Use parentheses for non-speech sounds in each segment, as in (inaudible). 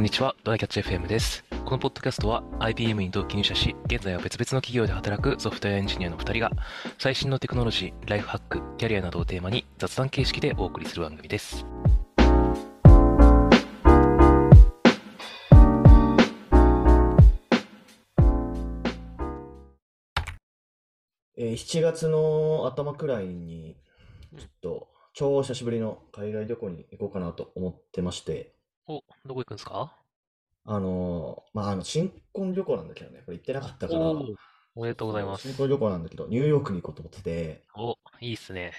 こんにちは、ドライキャッチ FM です。このポッドキャストは IBM に同期入社し、現在は別々の企業で働くソフトウェアエンジニアの2人が、最新のテクノロジー、ライフハック、キャリアなどをテーマに雑談形式でお送りする番組です。えー7月の頭くらいに、ちょっと、超久しぶりの海外旅行に行こうかなと思ってまして、お、どこ行くんですか？あのーまあ、あの、新婚旅行なんだけどね、これ行ってなかったから、おーおめでとうございます。新。婚旅行なんだけど、ニューヨークに行こうと思ってて、お、いいっすね。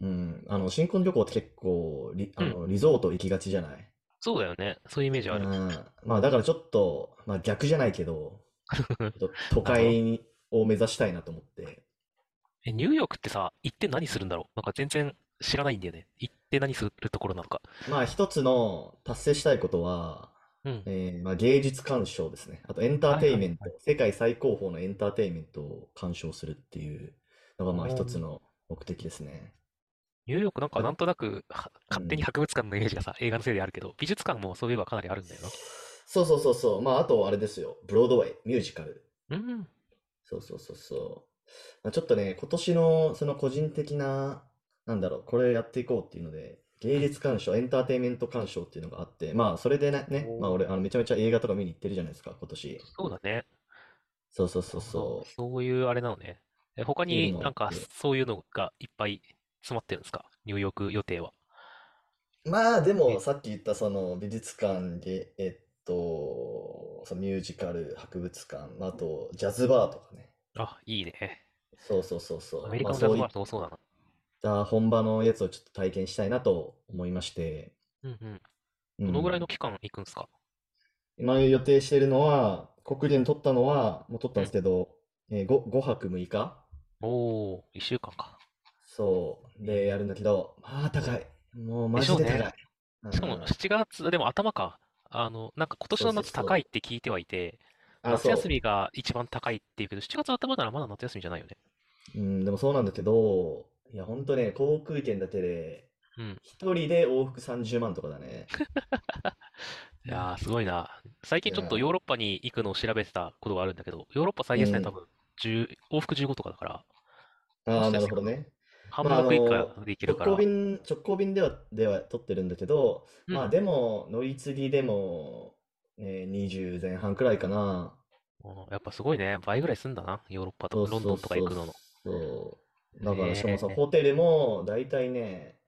うん、あの、新婚旅行って結構リ、あの、リゾート行きがちじゃない？そうだよね。そういうイメージある。うん、まあ、だからちょっと、まあ、逆じゃないけど、(laughs) ちょっと都会を目指したいなと思って、え、ニューヨークってさ、行って何するんだろう？なんか全然知らないんだよね。行って何するところなのか。まあ、一つの達成したいことは、うん。えーまあ、芸術鑑賞ですね。あとエンターテインメント、はい世界最高峰のエンターテインメントを鑑賞するっていうのがまあ一つの目的ですね。ニューヨークなんかなんとなくは勝手にうん博物館のイメージがさ、映画のせいであるけど、美術館もそういえばかなりあるんだよそうそうそうそう。まあ、あとあれですよ。ブロードウェイ、ミュージカル。な。うん。そうそうそうそう。まあ、ちょっとね、今年のその個人的な、なんだろう、これやっていこうっていうので、芸術鑑賞、エンターテインメント鑑賞っていうのがあって、まあ、それでね、ねまあ、俺、あのめちゃめちゃ映画とか見に行ってるじゃないですか、今年。そうだね。そうそうそうそそういうあれなのね。え、他になんかそういうのがいっぱい詰まってるんですか？ニューヨーク予定は。う。まあ、でえも、さっき言ったその美術館で、えっと、そのミュージカル、博物館、まああと、ジャズバーとかね。あ、いいね。そうそうそうそう。アメリカのジャズバーすごそうだな。た本場のやつをちょっと体験したいなと思いまして、うんうん。うんどのぐらいの期間行くんですか？今予定しているのは、国連取ったのは、もう取ったんですけど、えー、5, 5泊6日おー、一週間か。そう。で、やるんだけど、まあ高い。もうマジで高い。でしょうねしかもうん7月、でも頭か。あの、なんか今年の夏そうそうそう高いって聞いてはいて。夏休みが一番高いっていうけど、7月頭ならまだ夏休みじゃないよね。うん、でもそうなんだけど、いや、ほんとね、航空券だけで、うん。一人で往復30万とかだね。(laughs) いやー、すごいな。最近ちょっとヨーロッパに行くのを調べてたことがあるんだけど、ヨーロッパ最安値うん多分10、往復15とかだから、ああ、もしかしたらなるほどね。半まあ額以あの下で行けるから直行。便、直行便では、では取ってるんだけど、うんまあでも、乗り継ぎでも、ね、20前半くらいかな。うんやっぱすごいね。倍ぐらいすんだな。ヨーロッパとかロンドンとか行くのの。そう。だから、しかもさ、ホテルも、だいたいね、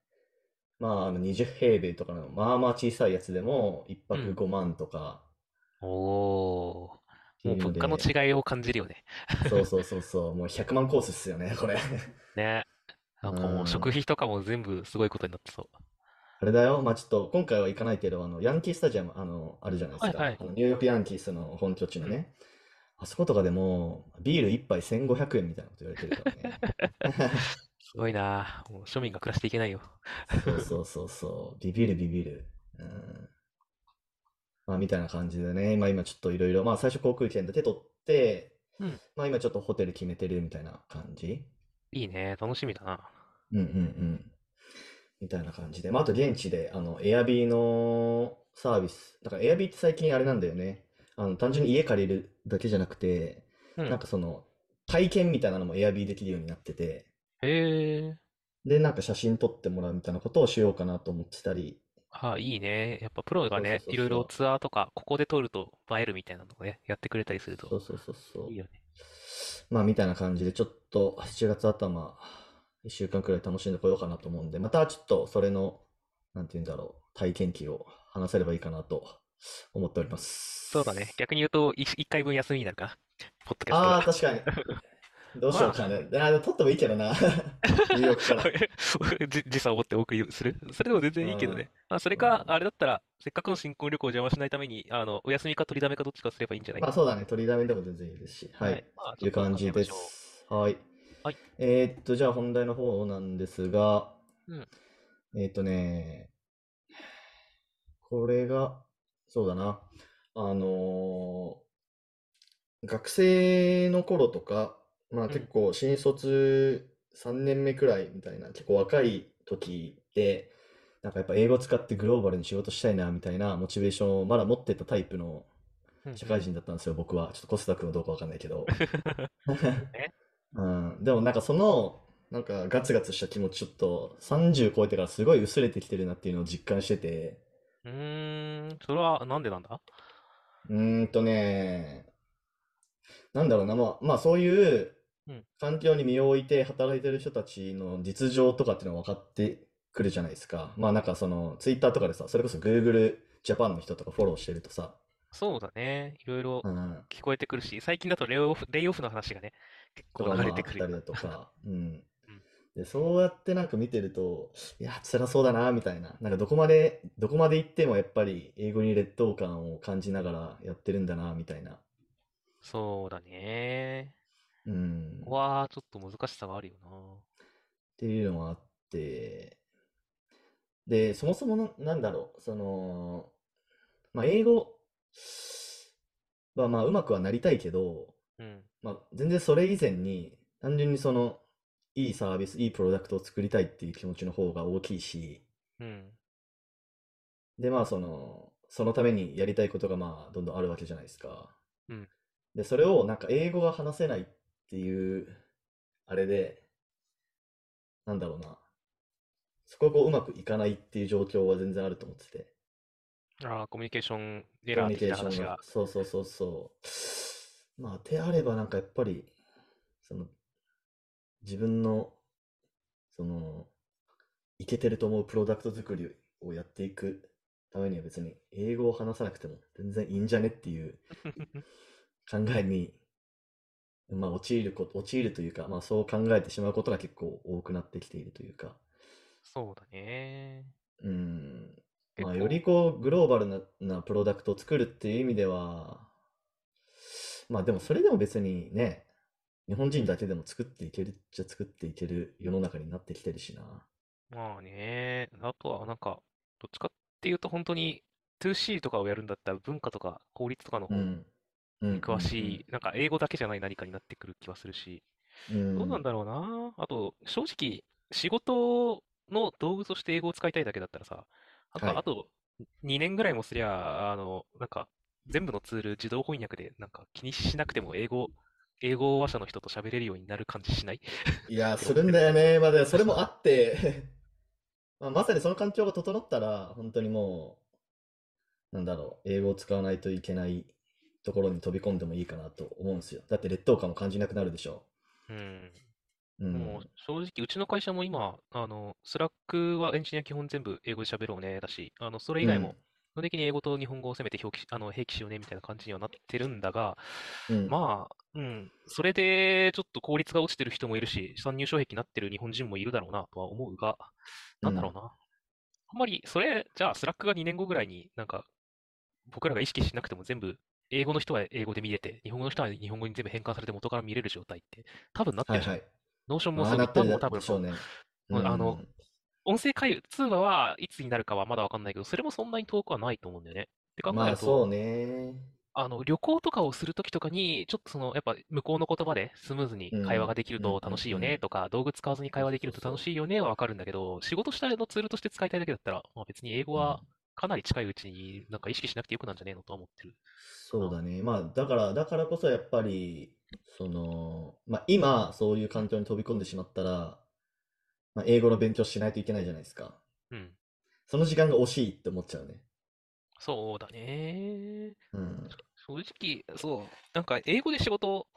まあ、あの20平米とかの、まあまあ小さいやつでも、1泊うん5万とかおー。もうっていうの物価で、の違いを感じるよね。そうそうそうそう、もう100万コースっすよね、これ。(laughs) ね。なんかもううん食費とかも全部すごいことになってそう。あれだよ、まあちょっと、今回は行かないけど、あの、ヤンキースタジアム、あの、あるじゃないですか。はいはいあのニューヨークヤンキースの本拠地のね。あそことかでも、ビール1杯1500円みたいなこと言われてるからね。(laughs) すごいな。もう庶民が暮らしていけないよ。そうそうそうそう。ビビるビビる。うん。まあ、みたいな感じでね。まあ、今ちょっといろいろ、まあ、最初航空券だけ取って、うんまあ、今ちょっとホテル決めてるみたいな感じ。いいね。楽しみだな。うんうんうん。みたいな感じで。まあ、あと現地で、あの、エアビーのサービス。だから、エアビーって最近あれなんだよね。あの、単純に家借りるだけじゃなくて、うん。なんかその、体験みたいなのもエアビーできるようになってて、へえ。で、なんか写真撮ってもらうみたいなことをしようかなと思ってたり、あ、いいね。やっぱプロがね、そうそうそうそういろいろツアーとか、ここで撮ると映えるみたいなのをね、やってくれたりするとそうそうそうそういい。よね。まあ、みたいな感じで、ちょっと7月頭、1週間くらい楽しんでこようかなと思うんで、またちょっとそれの、なんて言うんだろう、体験記を話せればいいかなと思っております。そうだね。逆に言うと、い一回分休みになるかな。ポッドキャストああ、が。確かに。(laughs) どうしようかね。あー、撮ってもいいけどな。(laughs) ニューヨークから。(laughs) じ時差を持ってお送りする？それでも全然いいけどね。まあ、それか、あれだったら、せっかくの新婚旅行を邪魔しないために、あの、お休みか取りだめかどっちかすればいいんじゃない？まあそうだね、取りだめでも全然いいですし。はい。まあ、という感じです。はい。はいえーっと、じゃあ本題の方なんですが、うんえーっとね、これが、そうだな、あのー学生の頃とか、まあん。結構新卒3年目くらいみたいな、結構若い時で、なんかやっぱ英語使ってグローバルに仕事したいなみたいなモチベーションをまだ持ってたタイプのうん社会人だったんですよ、僕は。ちょっとコスタ君はどうかわかんないけど。(laughs) ね。(laughs) うん、でもなんかその、なんかガツガツした気持ちちょっと30超えてからすごい薄れてきてるなっていうのを実感してて、うそれはなんでなんだ？うーんとね、なんだろうな、まあ、まあそういううん環境に身を置いて働いてる人たちの実情とかっていうのが分かってくるじゃないですか。まあなんかそのツイッターとかでさ、それこそ Google Japan の人とかフォローしてるとさ、そうだね。いろいろうん、聞こえてくるし、最近だとレイオフ、レイオフの話がね、結構流れてくるたりだとか、うん。うんで、そうやってなんか見てると、いや、辛そうだな、みたいな。なんかどこまで、どこまで行ってもやっぱり英語に劣等感を感じながらやってるんだな、みたいな。そうだね。うん。ここはちょっと難しさがあるよな。っていうのもあって、で、そもそもの、なんだろう、その、まあ、英語はまあ、うまくはなりたいけど、うん。まあ、全然それ以前に、単純にその、いいサービス、いいプロダクトを作りたいっていう気持ちの方が大きいし、うん。で、まあ、その、そのためにやりたいことがまあ、どんどんあるわけじゃないですか。うんで、それをなんか英語が話せないっていう、あれで、なんだろうな。そこがこううまくいかないっていう状況は全然あると思ってて。ああ、コミュニケーションエコラー的ミュニケーションな話が。。がそうそうそうそう。まあ、であればなんかやっぱり、その、自分の、その、いけてると思うプロダクト作りをやっていくためには別に英語を話さなくても全然いいんじゃねっていう (laughs) 考えに、まあ、陥ること、陥るというか、まあ、そう考えてしまうことが結構多くなってきているというか、そうだね。うん、まあ、よりこう、グローバルな、なプロダクトを作るっていう意味では、まあでもそれでも別にね、日本人だけでも作っていけるっちゃ作っていける世の中になってきてるしな。まあね。あとはなんか、どっちかっていうと本当に 2C とかをやるんだったら文化とか法律とかの方にうん。うん。詳しい、なんか英語だけじゃない何かになってくる気はするし、うん。どうなんだろうな。あと、正直、仕事の道具として英語を使いたいだけだったらさ、なんはいかあと2年ぐらいもすりゃ、あの、なんか全部のツール自動翻訳でなんか気にしなくても英語、英語話者の人と喋れるようになる感じしない？(laughs) いや、するんだよね。まあ、でもそれもあって、(laughs) まあ、まさにその環境が整ったら、本当にもう、なんだろう、英語を使わないといけないところに飛び込んでもいいかなと思うんですよ。だって劣等感も感じなくなるでしょ。うん。うん。もう正直、うちの会社も今、あの、 Slack はエンジニア基本全部英語で喋ろうね、だし、あの、それ以外も、基本的に英語と日本語をせめて表記し、あの、併記しようね、みたいな感じにはなってるんだが、うん。まあ、うん、それでちょっと効率が落ちてる人もいるし、参入障壁になってる日本人もいるだろうなとは思うが、なんだろうな。あんまり、それ、じゃあ、 Slack が2年後ぐらいになんか、僕らが意識しなくても全部、英語の人は英語で見れて、日本語の人は日本語に全部変換されて元から見れる状態って、多分なってるじゃん。はいはい。 Notion もまあ、そう、なってる一般も多分でしょうあのうん音声会通話はいつになるかはまだわかんないけど、それもそんなに遠くはないと思うんだよね。って考えると、まあそうね。あの、旅行とかをするときとかに、ちょっとその、やっぱ向こうの言葉でスムーズに会話ができると楽しいよねとか、道具使わずに会話できると楽しいよねはわかるんだけど、仕事したいのツールとして使いたいだけだったら、まあ別に英語はかなり近いうちになんか意識しなくてよくなんじゃねえのとは思ってる。そうだね。まあ、だから、だからこそやっぱり、その、まあ今、そういう環境に飛び込んでしまったら、まあ、英語の勉強しないといけないじゃないですか。うん。その時間が惜しいって思っちゃうね。そうだね。うん。正直、そう、なんか英語で仕事、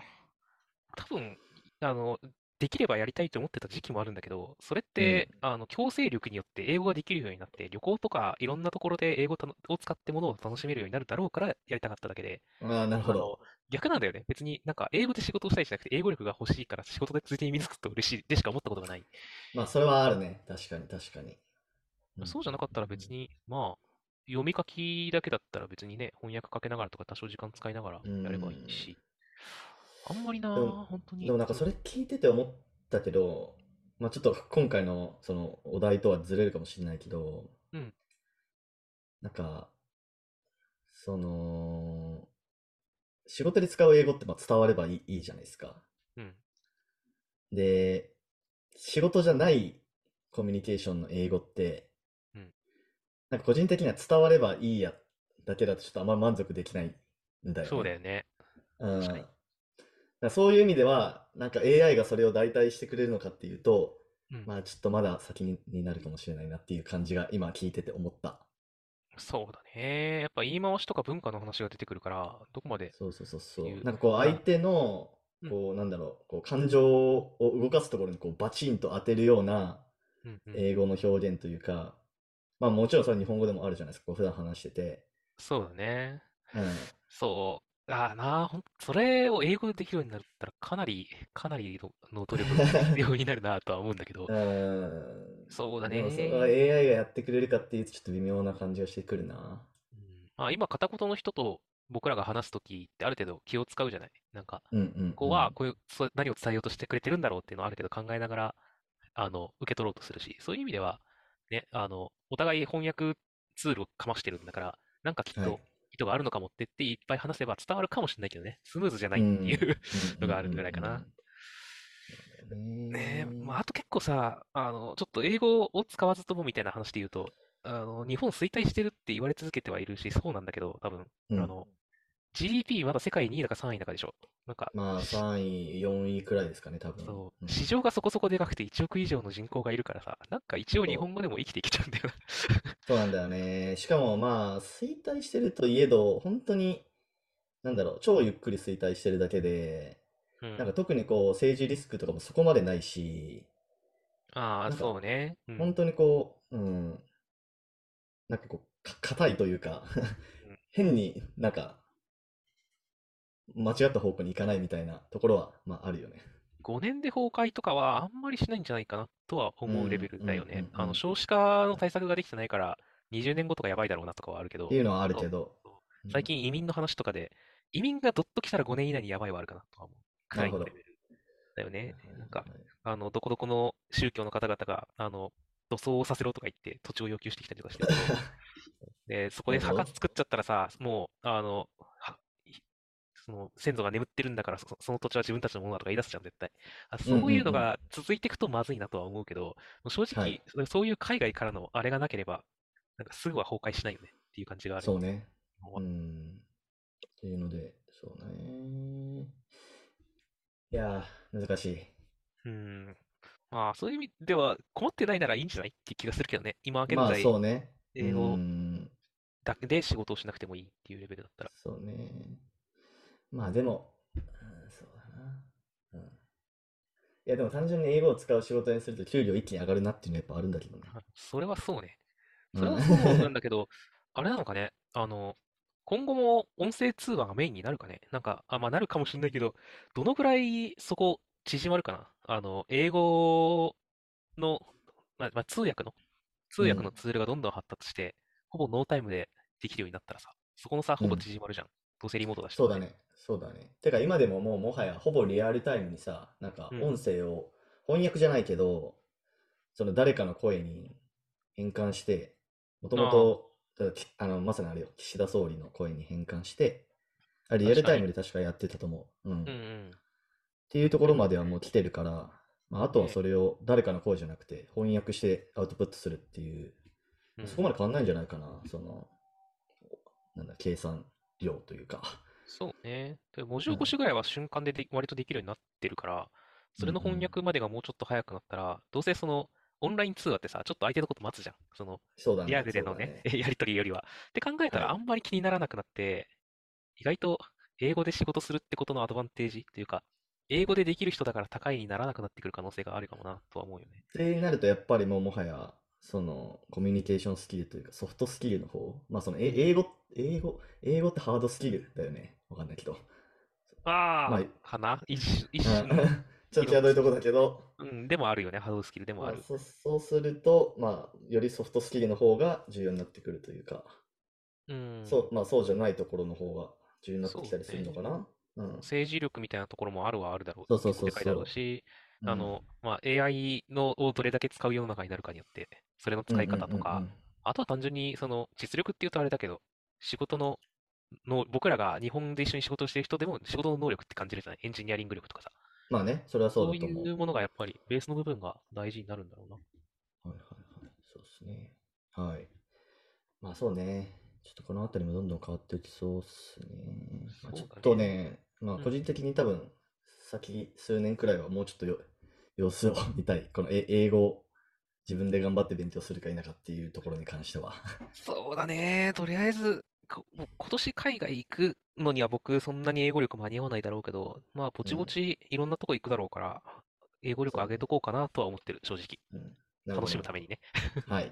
多分、あの、できればやりたいと思ってた時期もあるんだけど、それって、あの、強制力によって英語ができるようになって、旅行とかいろんなところで英語たのを使ってものを楽しめるようになるだろうからやりたかっただけで、ああ、なるほど。逆なんだよね。別になんか英語で仕事をしたいじゃなくて、英語力が欲しいから仕事でついでに身につくと嬉しいでしか思ったことがない。まあ、それはあるね。確かに、確かに。そうじゃなかったら別に、まあ、読み書きだけだったら別にね、翻訳かけながらとか多少時間使いながらやればいいし、あんまりな本当に。でもなんかそれ聞いてて思ったけど、まあちょっと今回のそのお題とはずれるかもしれないけど、うんなんか、その、仕事で使う英語ってまあ伝わればいい、いいじゃないですか。うん。で、仕事じゃないコミュニケーションの英語って、うんなんか個人的には伝わればいいやだけだとちょっとあんま満足できないんだよね。そうだよね。うん。そういう意味では、なんか AI がそれを代替してくれるのかっていうと、うん。まあちょっとまだ先にになるかもしれないなっていう感じが今聞いてて思った。そうだね。やっぱ言い回しとか文化の話が出てくるから、どこまでそうそうそうそう。なんかこうまあ相手の、うんこうなんだろう、こう感情を動かすところにこうバチンと当てるようなうんうん。英語の表現というか、まあもちろんそれは日本語でもあるじゃないですか、こう普段話してて。そうだね。うん。(laughs) そう。ああなあ、ほん、それを英語でできるようになったら、かなり、かなりのの努力が必要になるなとは思うんだけど、うん。そうだでもそれね。は AI がやってくれるかっていうとちょっと微妙な感じがしてくるな。うんまあ、今、片言の人と僕らが話すときってある程度気を使うじゃない？なんか、うんうんここはこういう、そう何を伝えようとしてくれてるんだろうっていうのをある程度考えながら、あの、受け取ろうとするし、そういう意味では、ね、あの、お互い翻訳ツールをかましてるんだから、なんかきっはいと意図があるのかもって言っていっぱい話せば伝わるかもしれないけどね、スムーズじゃないうんっていうのがあるぐらいかな。ねえ、ねまあ、あと結構さ、あの、ちょっと英語を使わずともみたいな話で言うと、あの、日本衰退してるって言われ続けてはいるし、そうなんだけど、多分、うんあの、GDP まだ世界2位だか3位だかでしょ。なんか、まあ3位、4位くらいですかね、多分。そうう、ん市場がそこそこでかくて1億以上の人口がいるからさ、なんか一応日本語でも生きていけちゃうんだよな。(laughs) そうなんだよね。しかもまあ、衰退してるといえど、本当に、なんだろう、超ゆっくり衰退してるだけで、うんなんか特にこう、政治リスクとかもそこまでないし、ああ、なんかそうね。うん本当にこう、うん、なんかこう、か硬いというかうん、(laughs) 変になんか、間違った方向に行かないみたいなところは、まああるよね。5年で崩壊とかはあんまりしないんじゃないかなとは思うレベルだよね。あの少子化の対策ができてないから、20年後とかやばいだろうなとかはあるけどって、いうのはあるけど、最近移民の話とかで、移民がどっと来たら5年以内にやばいはあるかなとは思う。くらいのレベルだよね。なんか、あの、どこどこの宗教の方々が、あの、土葬をさせろとか言って土地を要求してきたりとかして、(laughs) で、そこで墓作っちゃったらさ、もう、あの、はいその先祖が眠ってるんだからそ、その土地は自分たちのものだとか言い出すじゃん、絶対。あそういうのが続いていくとまずいなとは思うけど、正直、はいそそういう海外からのあれがなければ、なんかすぐは崩壊しないよねっていう感じがある。そうね。うん。っていうので、そうね。いやー、難しい。うん。まあ、そういう意味では、困ってないならいいんじゃないって気がするけどね。今現まあ在、そうね。英語うんだけで仕事をしなくてもいいっていうレベルだったら。そうね。まあでも、うん、そうだな。うん。いやでも単純に英語を使う仕事にすると給料一気に上がるなっていうのはやっぱあるんだけどね。(laughs) それはそうね。うんそれはそうなんだけど、あれなのかね。あの、今後も音声通話がメインになるかね？なんか、あ、まあなるかもしれないけど、どのぐらいそこ縮まるかな？あの、英語の、まあ、まあ通訳の、通訳のツールがどんどん発達して、ほぼノータイムでできるようになったらさ、そこの差ほぼ縮まるじゃん。どうせリモートだし。そうだ。ね。そうだね。てか今でももうもはやほぼリアルタイムにさ、なんかうん音声を翻訳じゃないけど、その誰かの声に変換して、もともと、あの、まさにあれよ、岸田総理の声に変換して、あリアルタイムで確かやってたと思う。うん。っうんうん。ていうところまではもう来てるから、まあ、あとはそれを誰かの声じゃなくて翻訳してアウトプットするっていう、うんそこまで変わんないんじゃないかな、その、なんだ、計算量というか。そうね。で文字起こしぐらいは瞬間でで割とできるようになってるから、それの翻訳までがもうちょっと早くなったら、どうせその、オンライン通話ってさ、ちょっと相手のこと待つじゃん。その、そうだね。リアルでのね、(laughs) やりとりよりは。って考えたら、はいあんまり気にならなくなって、意外と英語で仕事するってことのアドバンテージっていうか、英語でできる人だから高いにならなくなってくる可能性があるかもな、とは思うよね。ってなると、やっぱりもうもはや、その、コミュニケーションスキルというか、ソフトスキルの方、まあその、え英語、英語、英語ってハードスキルだよね。わかんないけど。ああ、まあかな一種、一うん種の、(laughs) ちょっと際どいとこだけど、うん、でもあるよね、ハードスキルでもある。まあそ、そうすると、まあ、よりソフトスキルの方が重要になってくるというか、うん。そう、まあそうじゃないところの方が重要になってきたりするのかな。うん。政治力みたいなところもあるはあるだろう。そうそうそう結構でかいだろうし、うんあの、まあ、AI のをどれだけ使う世の中になるかによって、それの使い方とか、あとは単純に、その、実力っていうとあれだけど、仕事の、の、僕らが日本で一緒に仕事をしてる人でも仕事の能力って感じるじゃない？エンジニアリング力とかさ。まあね、それはそうそうだと思う。いうものがやっぱり、ベースの部分が大事になるんだろうな。はいはいはい。そうですね。はい。まあそうね。ちょっとこのあたりもどんどん変わっていきそうっすね。まあちょっとね、まあうん個人的に多分、先数年くらいはもうちょっとよ様子を見たい。(laughs) このえ英語を自分で頑張って勉強するか否かっていうところに関しては。(laughs) そうだね。とりあえず、こもう今年海外行くのには僕そんなに英語力間に合わないだろうけど、まあぼちぼちいろんなとこ行くだろうから、英語力上げとこうかなとは思ってる、正直。うん、なるほど楽しむためにね。(laughs) はい。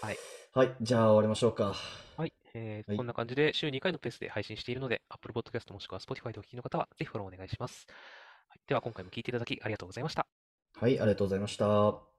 はい。はい。じゃあ終わりましょうか。はい、えーはいこんな感じで週2回のペースで配信しているので、Apple Podcast もしくは Spotify でお聞きの方はぜひフォローお願いします。はい、では今回も聞いていただきありがとうございました。はい。ありがとうございました。